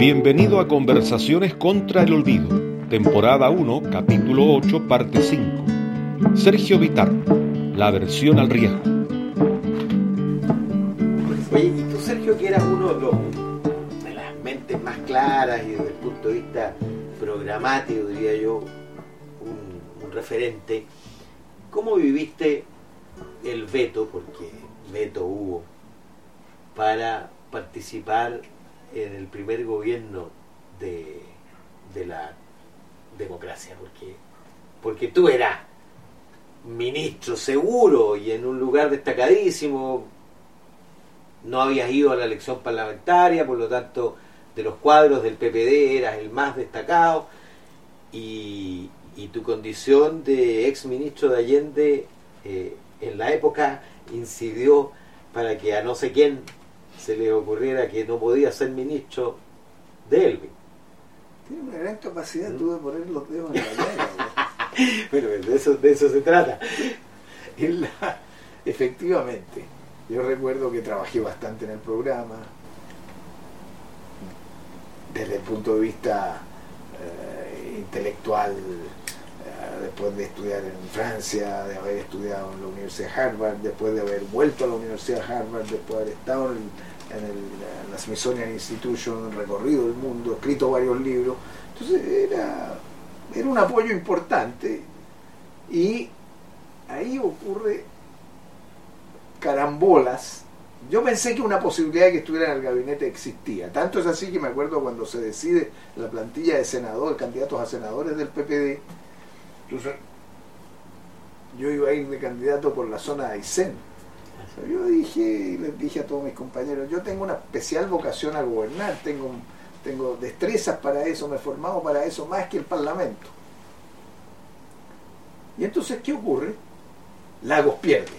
Bienvenido a Conversaciones contra el Olvido, temporada 1, capítulo 8, parte 5. Sergio Vitar, la versión al riesgo. Oye, y tú Sergio, que eras uno de, las mentes más claras y desde el punto de vista programático, diría yo, un referente, ¿cómo viviste el veto, porque veto hubo, para participar en el primer gobierno de, de la democracia, porque, porque tú eras ministro seguro y en un lugar destacadísimo, no habías ido a la elección parlamentaria, por lo tanto, de los cuadros del PPD eras el más destacado y, y tu condición de ex ministro de Allende eh, en la época incidió para que a no sé quién se le ocurriera que no podía ser ministro de Elvin. Tiene una gran capacidad tú de poner los dedos en la llaga. Bueno, de eso, de eso se trata. En la- efectivamente, yo recuerdo que trabajé bastante en el programa, desde el punto de vista eh, intelectual, eh, después de estudiar en Francia, de haber estudiado en la Universidad de Harvard, después de haber vuelto a la Universidad de Harvard, después de haber estado en, en el- la Smithsonian Institution, recorrido el mundo, escrito varios libros. Entonces era, era un apoyo importante y ahí ocurre carambolas. Yo pensé que una posibilidad de que estuviera en el gabinete existía. Tanto es así que me acuerdo cuando se decide la plantilla de senador, candidatos a senadores del PPD. Entonces, yo iba a ir de candidato por la zona de Aysén. Yo dije, y les dije a todos mis compañeros, yo tengo una especial vocación a gobernar, tengo, tengo destrezas para eso, me he formado para eso más que el Parlamento. Y entonces, ¿qué ocurre? Lagos pierde.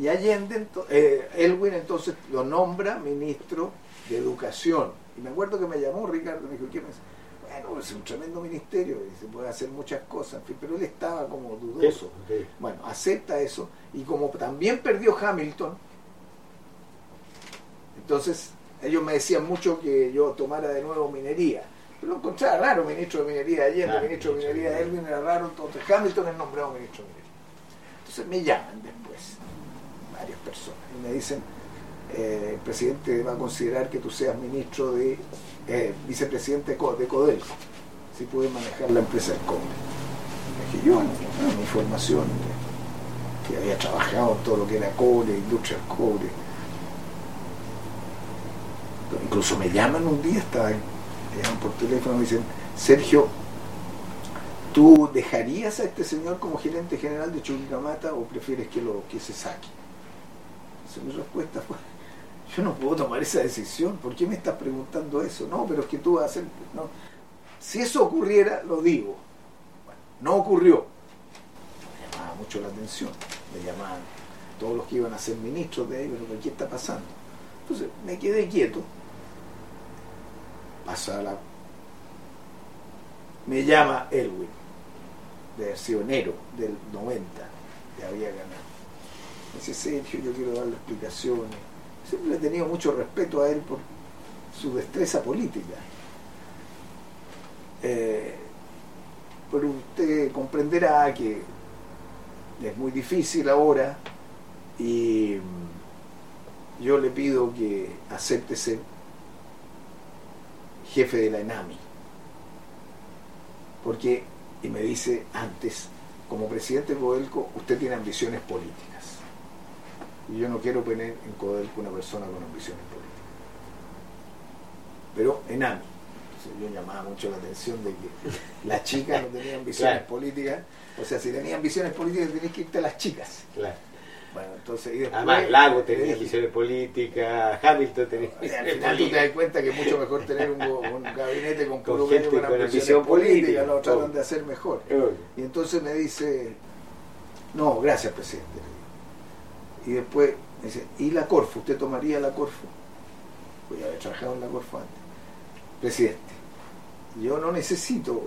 Y Allende, eh, Elwin entonces lo nombra ministro de Educación. Y me acuerdo que me llamó Ricardo, me dijo, ¿qué me? Bueno, es un tremendo ministerio y se puede hacer muchas cosas, en fin, pero él estaba como dudoso. Bueno, acepta eso y como también perdió Hamilton, entonces ellos me decían mucho que yo tomara de nuevo minería. Pero lo encontraba raro, ministro de minería de Allende, Ah, ministro de minería de Elvin era raro, entonces Hamilton es nombrado ministro de minería. Entonces me llaman después, varias personas, y me dicen, eh, el presidente va a considerar que tú seas ministro de, eh, vicepresidente de Co- de Codelco, si puedes manejar la empresa del cobre. Dije yo, no, mi formación, que había trabajado en todo lo que era cobre, industria del cobre. Incluso me llaman un día, estaban, llaman por teléfono y me dicen, Sergio, ¿tú dejarías a este señor como gerente general de Chuquicamata o prefieres que lo que se saque? Entonces, mi respuesta fue, yo no puedo tomar esa decisión, ¿por qué me estás preguntando eso? No, pero es que tú vas a hacer... No. Si eso ocurriera, lo digo. Bueno, no ocurrió. Me llamaba mucho la atención, me llamaban todos los que iban a ser ministros de ahí, pero ¿qué está pasando? Entonces me quedé quieto. Pasa la... Me llama Elwin, de haber enero del 90, que había ganado. Me dice, Sergio, yo quiero darle explicaciones. Siempre he tenido mucho respeto a él por su destreza política. Eh, pero usted comprenderá que es muy difícil ahora y mm, yo le pido que acepte ser jefe de la ENAMI. Porque, y me dice antes, como presidente de usted tiene ambiciones políticas. Y yo no quiero poner en Codelco una persona con ambiciones políticas. Pero. Entonces yo llamaba mucho la atención de que la chica no tenía ambiciones Claro. políticas. O sea, si tenía ambiciones políticas tenés que irte a las chicas. Claro. Bueno, entonces, y después, Además, Lago tenía visiones políticas, Hamilton tenía al final tú te das cuenta que es mucho mejor tener un, gabinete con Con con ambiciones políticas, política, lo tratan obvio. de hacer mejor. Obvio. Y entonces me dice, no, gracias presidente. Y después me dice, ¿y la Corfo? ¿Usted tomaría la Corfo? Pues ya había trabajado en la Corfo antes. Presidente, yo no necesito,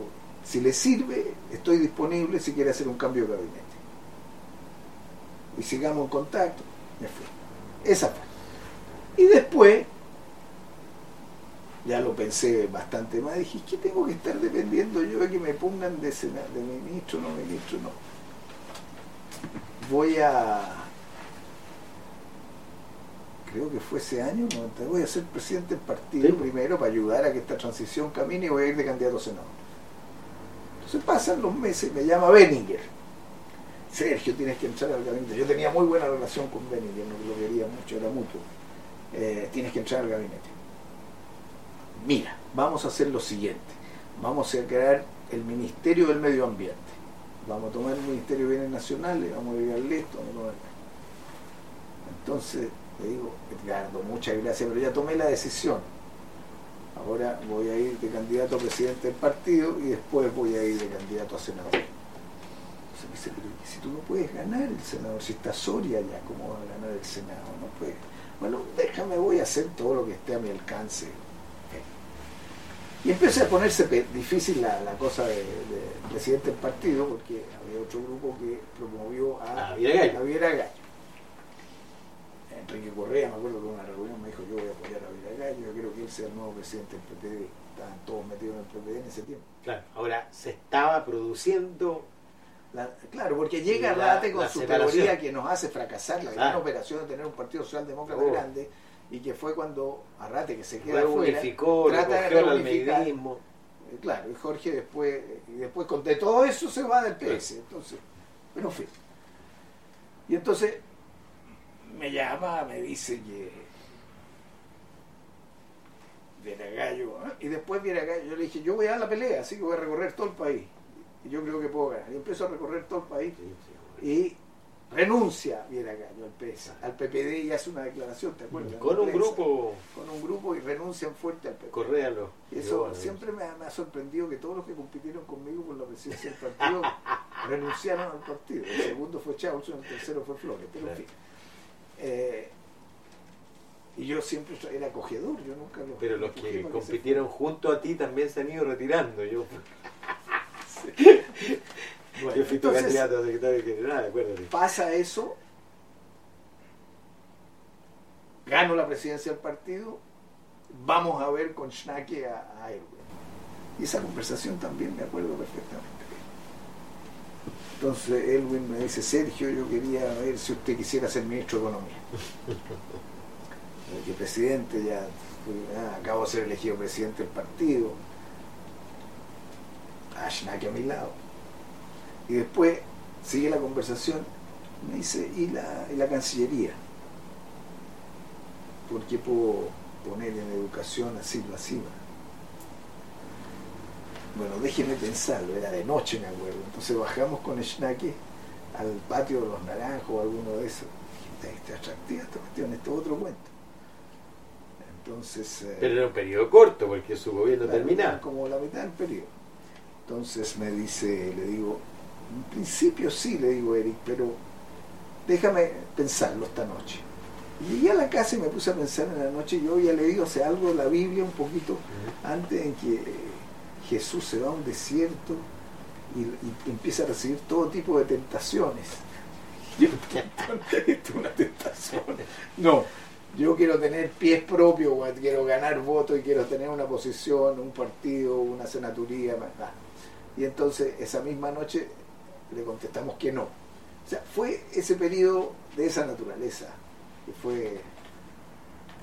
si le sirve, estoy disponible si quiere hacer un cambio de gabinete. Y sigamos en contacto. Me fui. Esa fue. Y después ya lo pensé bastante más. Dije, ¿qué tengo que estar dependiendo yo de que me pongan de, de ministro, no ministro, no? Voy a. Creo que fue ese año, 90, voy a ser presidente del partido Sí. primero para ayudar a que esta transición camine y voy a ir de candidato a senador. Entonces pasan los meses y me llama Benninger. Sergio, tienes que entrar al gabinete. Yo tenía muy buena relación con Benninger, no lo quería mucho, era mutuo. Eh, tienes que entrar al gabinete. Mira, vamos a hacer lo siguiente. Vamos a crear el Ministerio del Medio Ambiente. Vamos a tomar el Ministerio de Bienes Nacionales, vamos a agregarle esto, vamos a tomar Entonces le digo, Edgardo, muchas gracias, pero ya tomé la decisión. Ahora voy a ir de candidato a presidente del partido y después voy a ir de candidato a senador. Entonces me dice, pero ¿y si tú no puedes ganar el senador, si está Soria ya, ¿cómo va a ganar el senado? No puede. Bueno, déjame, voy a hacer todo lo que esté a mi alcance. Y empieza a ponerse difícil la, la cosa de, de presidente del partido, porque había otro grupo que promovió a, A a Viragallo. Enrique Correa, me acuerdo que en una reunión me dijo, yo voy a apoyar a Viragallo, yo quiero que él sea el nuevo presidente del PPD. Estaban todos metidos en el PPD en ese tiempo. Claro, ahora se estaba produciendo La- claro, porque llega La- Rate con la su teoría que nos hace fracasar la gran operación de tener un partido socialdemócrata Oh. grande y que fue cuando Arrate, que se queda fuera, reunificó, trata de reunificar. Eh, Claro, y Jorge después, y después de todo eso se va del PS, entonces, pero en fin. Y entonces me llama, me dice que Viragallo, ¿eh? y después Viragallo, yo le dije, yo voy a dar la pelea, así que voy a recorrer todo el país, y yo creo que puedo ganar. Y empiezo a recorrer todo el país, y renuncia Viragallo al PS, al PPD y hace una declaración, ¿te acuerdas? Con un grupo, Con un grupo y renuncian fuerte al PPD. Correa lo. Y eso a siempre me ha, me ha sorprendido que todos los que compitieron conmigo por la presidencia del partido renunciaron al partido. El segundo fue Chaucho, el tercero fue Flores, pero en fin. Eh, y yo siempre era acogedor, yo nunca los Pero los que compitieron junto a ti también se han ido retirando. Yo. Bueno, yo fui tu candidato a secretario general, acuérdate. pasa eso, gano la presidencia del partido, vamos a ver con Schnake a, a Erwin. Y esa conversación también me acuerdo perfectamente. Entonces Elwin me dice, Sergio, yo quería ver si usted quisiera ser ministro de Economía. Porque presidente ya, ah, acabo de ser elegido presidente del partido. A Schnake a mi lado. Y después sigue la conversación, me dice, ¿y la, y la Cancillería? ¿Por qué puedo poner en educación así así? Bueno, déjeme pensarlo, era de noche me acuerdo. Entonces bajamos con Schnake al patio de los naranjos o alguno de esos. Dije, Este atractiva esta cuestión, esto es otro cuento. Entonces. eh, Pero era un periodo corto porque su gobierno terminaba. Como la mitad del periodo. Entonces me dice, le digo, en principio sí, le digo Eric, pero déjame pensarlo esta noche. Y llegué a la casa y me puse a pensar en la noche, yo había leído hace algo de la Biblia un poquito antes en que Jesús se va a un desierto y, empieza a recibir todo tipo de tentaciones. Yo, esto es una tentación. No, yo quiero tener pies propios, quiero ganar votos y quiero tener una posición, un partido, una senaturía. bla. Y entonces esa misma noche le contestamos que no. O sea, fue ese periodo de esa naturaleza, que fue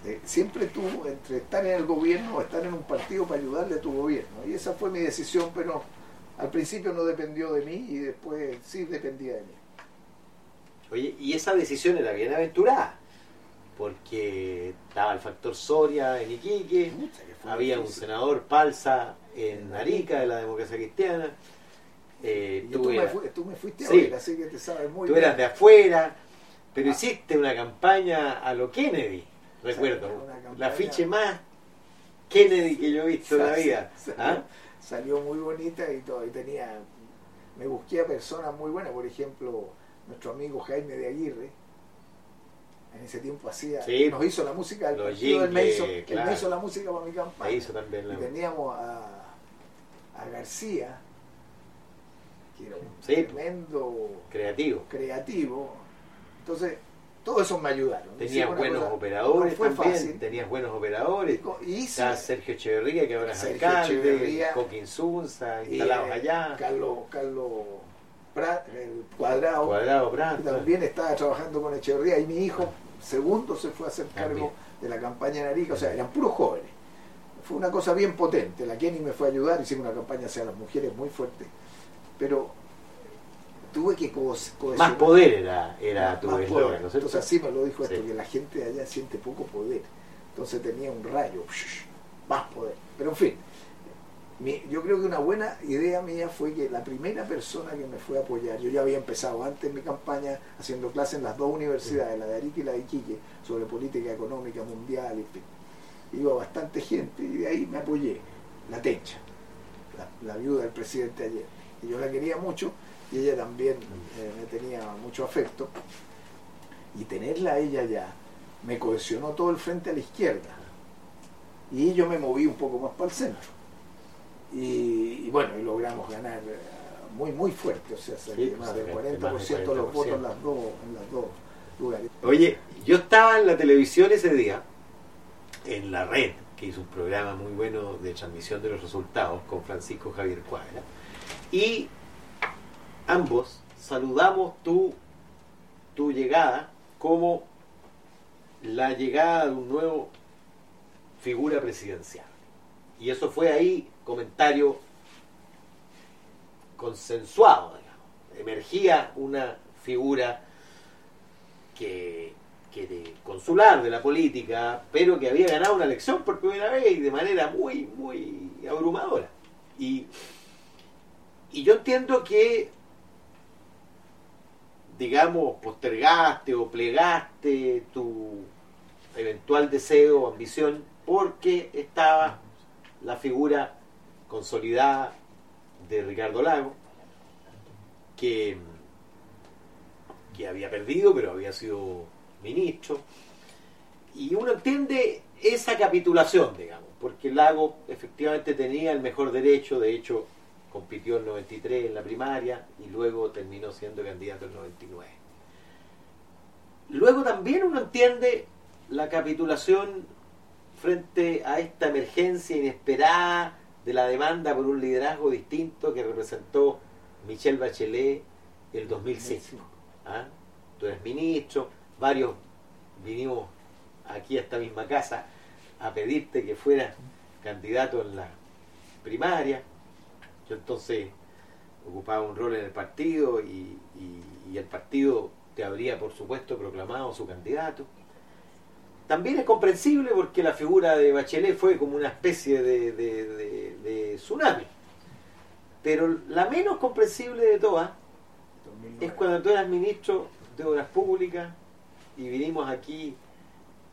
eh, siempre tú entre estar en el gobierno o estar en un partido para ayudarle a tu gobierno. Y esa fue mi decisión, pero al principio no dependió de mí y después sí dependía de mí. Oye, y esa decisión era bien aventurada, porque estaba el factor Soria en Iquique, había un senador Palsa en Arica, de la democracia cristiana, eh, tú, tú, me, eras, tú me fuiste a Sí. ver, así que te sabes muy tú bien. eras de afuera, pero Ah. hiciste una campaña a lo Kennedy, recuerdo, la afiche más Kennedy que yo he visto en la vida. Salió, ¿ah? salió muy bonita y todo. Y tenía, me busqué a personas muy buenas, por ejemplo, nuestro amigo Jaime de Aguirre. En ese tiempo hacía, Sí. nos hizo la música del Los partido, él me, hizo, jingles, él claro. me hizo la música para mi campaña. hizo también Y la... teníamos a, a García, que era un Sí, tremendo creativo. creativo. Entonces, Todo eso me ayudaron. Tenías buenos cosa- operadores no fue también, fácil. tenías buenos operadores. Y Está Sergio Echeverría, que ahora es Sergio alcalde. Coquín Sunza, y, instalados eh, allá, Carlos, Carlos Prat, el Cuadrado, Prat. también estaba trabajando con Echeverría y mi hijo segundo se fue a hacer cargo También. de la campaña en Arica, o sea, eran puros jóvenes. Fue una cosa bien potente. La Kenny me fue a ayudar, hicimos una campaña hacia las mujeres muy fuerte, pero tuve que co-. Más poder era, era tu eslogan. ¿no es cierto? Entonces así me lo dijo esto, que la gente de allá siente poco poder. Entonces tenía un rayo, más poder. Pero en fin, mi- yo creo que una buena idea mía fue que la primera persona que me fue a apoyar, yo ya había empezado antes mi campaña haciendo clases en las dos universidades, la de Arica y la de Iquique, sobre política económica mundial, en fin. Iba bastante gente y de ahí me apoyé, la Tencha, la, la viuda del presidente ayer. Y yo la quería mucho y ella también eh, me tenía mucho afecto. Y tenerla a ella ya me cohesionó todo el frente a la izquierda. Y yo me moví un poco más para el centro. Y, y bueno, y logramos ganar eh, muy, muy fuerte, o sea, saqué pues, más del sacaste 40% más del los votos 40%. en las dos, en las dos lugares. Oye, yo estaba en la televisión ese día, en la red, que hizo un programa muy bueno de transmisión de los resultados con Francisco Javier Cuadra, y ambos saludamos tu, tu llegada como la llegada de un nuevo figura presidencial. Y eso fue ahí comentario consensuado, digamos. Emergía una figura que, que de consular de la política, pero que había ganado una elección por primera vez y de manera muy, muy abrumadora. Y, y yo entiendo que, digamos, postergaste o plegaste tu eventual deseo o ambición porque estaba la figura consolidada de Ricardo Lago, que que había perdido, pero había sido ministro. Y uno entiende esa capitulación, digamos, porque Lago efectivamente tenía el mejor derecho, de hecho compitió en 93 en la primaria y luego terminó siendo candidato en 99. Luego también uno entiende la capitulación frente a esta emergencia inesperada de la demanda por un liderazgo distinto que representó Michelle Bachelet el 2005. ¿ah? Tú eres ministro, varios vinimos aquí a esta misma casa a pedirte que fueras candidato en la primaria. Yo entonces ocupaba un rol en el partido y, y- y el partido te habría, por supuesto, proclamado su candidato. También es comprensible porque la figura de Bachelet fue como una especie de, de- de- de tsunami. Pero la menos comprensible de todas 2009. es cuando tú eras ministro de Obras Públicas y vinimos aquí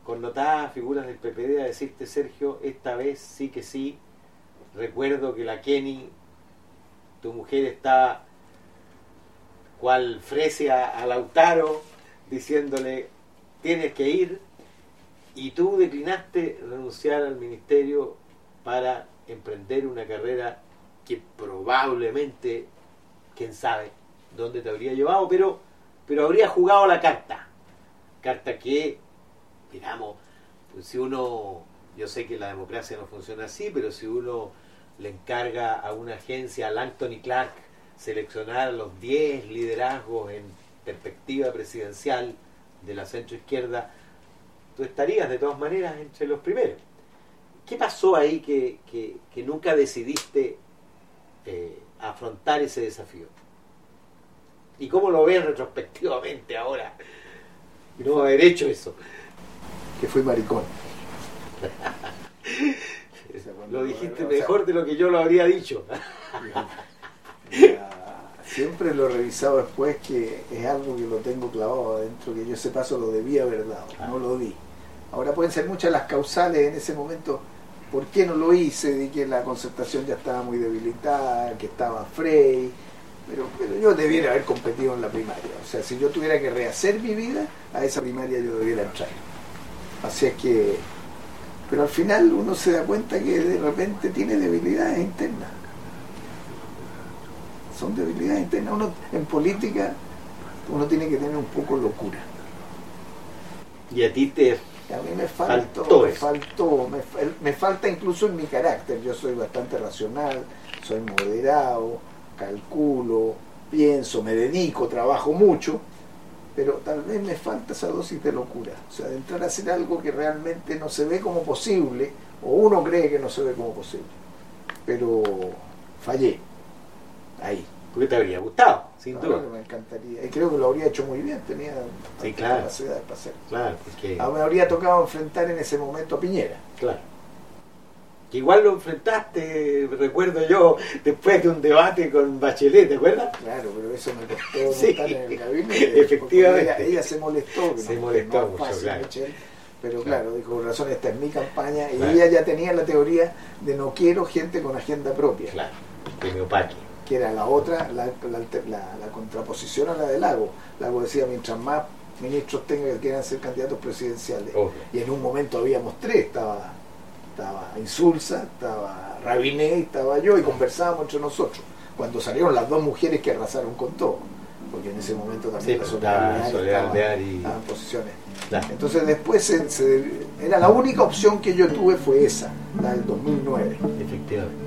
con notadas figuras del PPD a decirte, Sergio, esta vez sí que sí, recuerdo que la Kenny, tu mujer estaba cual Fresia a Lautaro diciéndole, tienes que ir, y tú declinaste renunciar al ministerio para emprender una carrera que probablemente, quién sabe, dónde te habría llevado, pero, pero habría jugado la carta. Carta que, digamos, pues si uno, yo sé que la democracia no funciona así, pero si uno le encarga a una agencia, al Anthony Clark, seleccionar los 10 liderazgos en perspectiva presidencial de la centroizquierda, tú estarías de todas maneras entre los primeros. ¿Qué pasó ahí que, que- que nunca decidiste eh, afrontar ese desafío? ¿Y cómo lo ves retrospectivamente ahora? No haber hecho eso. que fui maricón. Lo dijiste o sea, mejor de lo que yo lo habría dicho. Ya, siempre lo he revisado después que es algo que lo tengo clavado adentro, que yo ese paso lo debía haber dado, no lo di. Ahora pueden ser muchas las causales en ese momento, ¿por qué no lo hice? Di que la concertación ya estaba muy debilitada, que estaba Frey, pero, pero yo debiera haber competido en la primaria. O sea, si yo tuviera que rehacer mi vida, a esa primaria yo debiera entrar. Así es que, pero al final uno se da cuenta que de repente tiene debilidades internas son debilidades internas. Uno, en política uno tiene que tener un poco locura. Y a ti te a mí me faltó, Faltó me faltó, me, me falta incluso en mi carácter. Yo soy bastante racional, soy moderado, calculo, pienso, me dedico, trabajo mucho, pero tal vez me falta esa dosis de locura. O sea, de entrar a hacer algo que realmente no se ve como posible, o uno cree que no se ve como posible. Pero fallé. Ahí. porque te habría gustado, sin Claro duda. que me encantaría. Y creo que lo habría hecho muy bien, tenía Sí, claro. capacidades para hacerlo. Claro, porque Ah, Me habría tocado enfrentar en ese momento a Piñera. claro. Que igual lo enfrentaste, recuerdo yo, después de un debate con Bachelet, ¿te acuerdas? Claro, pero eso me costó Sí, estar en el gabinete. efectivamente. Ella, ella se molestó. Se no- molestó no mucho, fácil, claro. Michelle, Pero Claro. claro, dijo, con razón, esta es mi campaña. Y Claro. ella ya tenía la teoría de no quiero gente con agenda propia, Claro, que me opaque. que era la otra, la, la la- la contraposición a la de Lago. Lago decía, mientras más ministros tenga que quieran ser candidatos presidenciales. Obvio. Y en un momento habíamos tres, estaba, estaba Insulza, estaba Rabiné estaba yo, y conversábamos entre nosotros. Cuando salieron las dos mujeres que arrasaron con todo, porque en ese momento también Sí, la pues, estaba Soledad Soledad estaba- y- estaba en posiciones. Claro. Entonces después se- se- era la única opción que yo tuve fue esa, la del 2009. Efectivamente.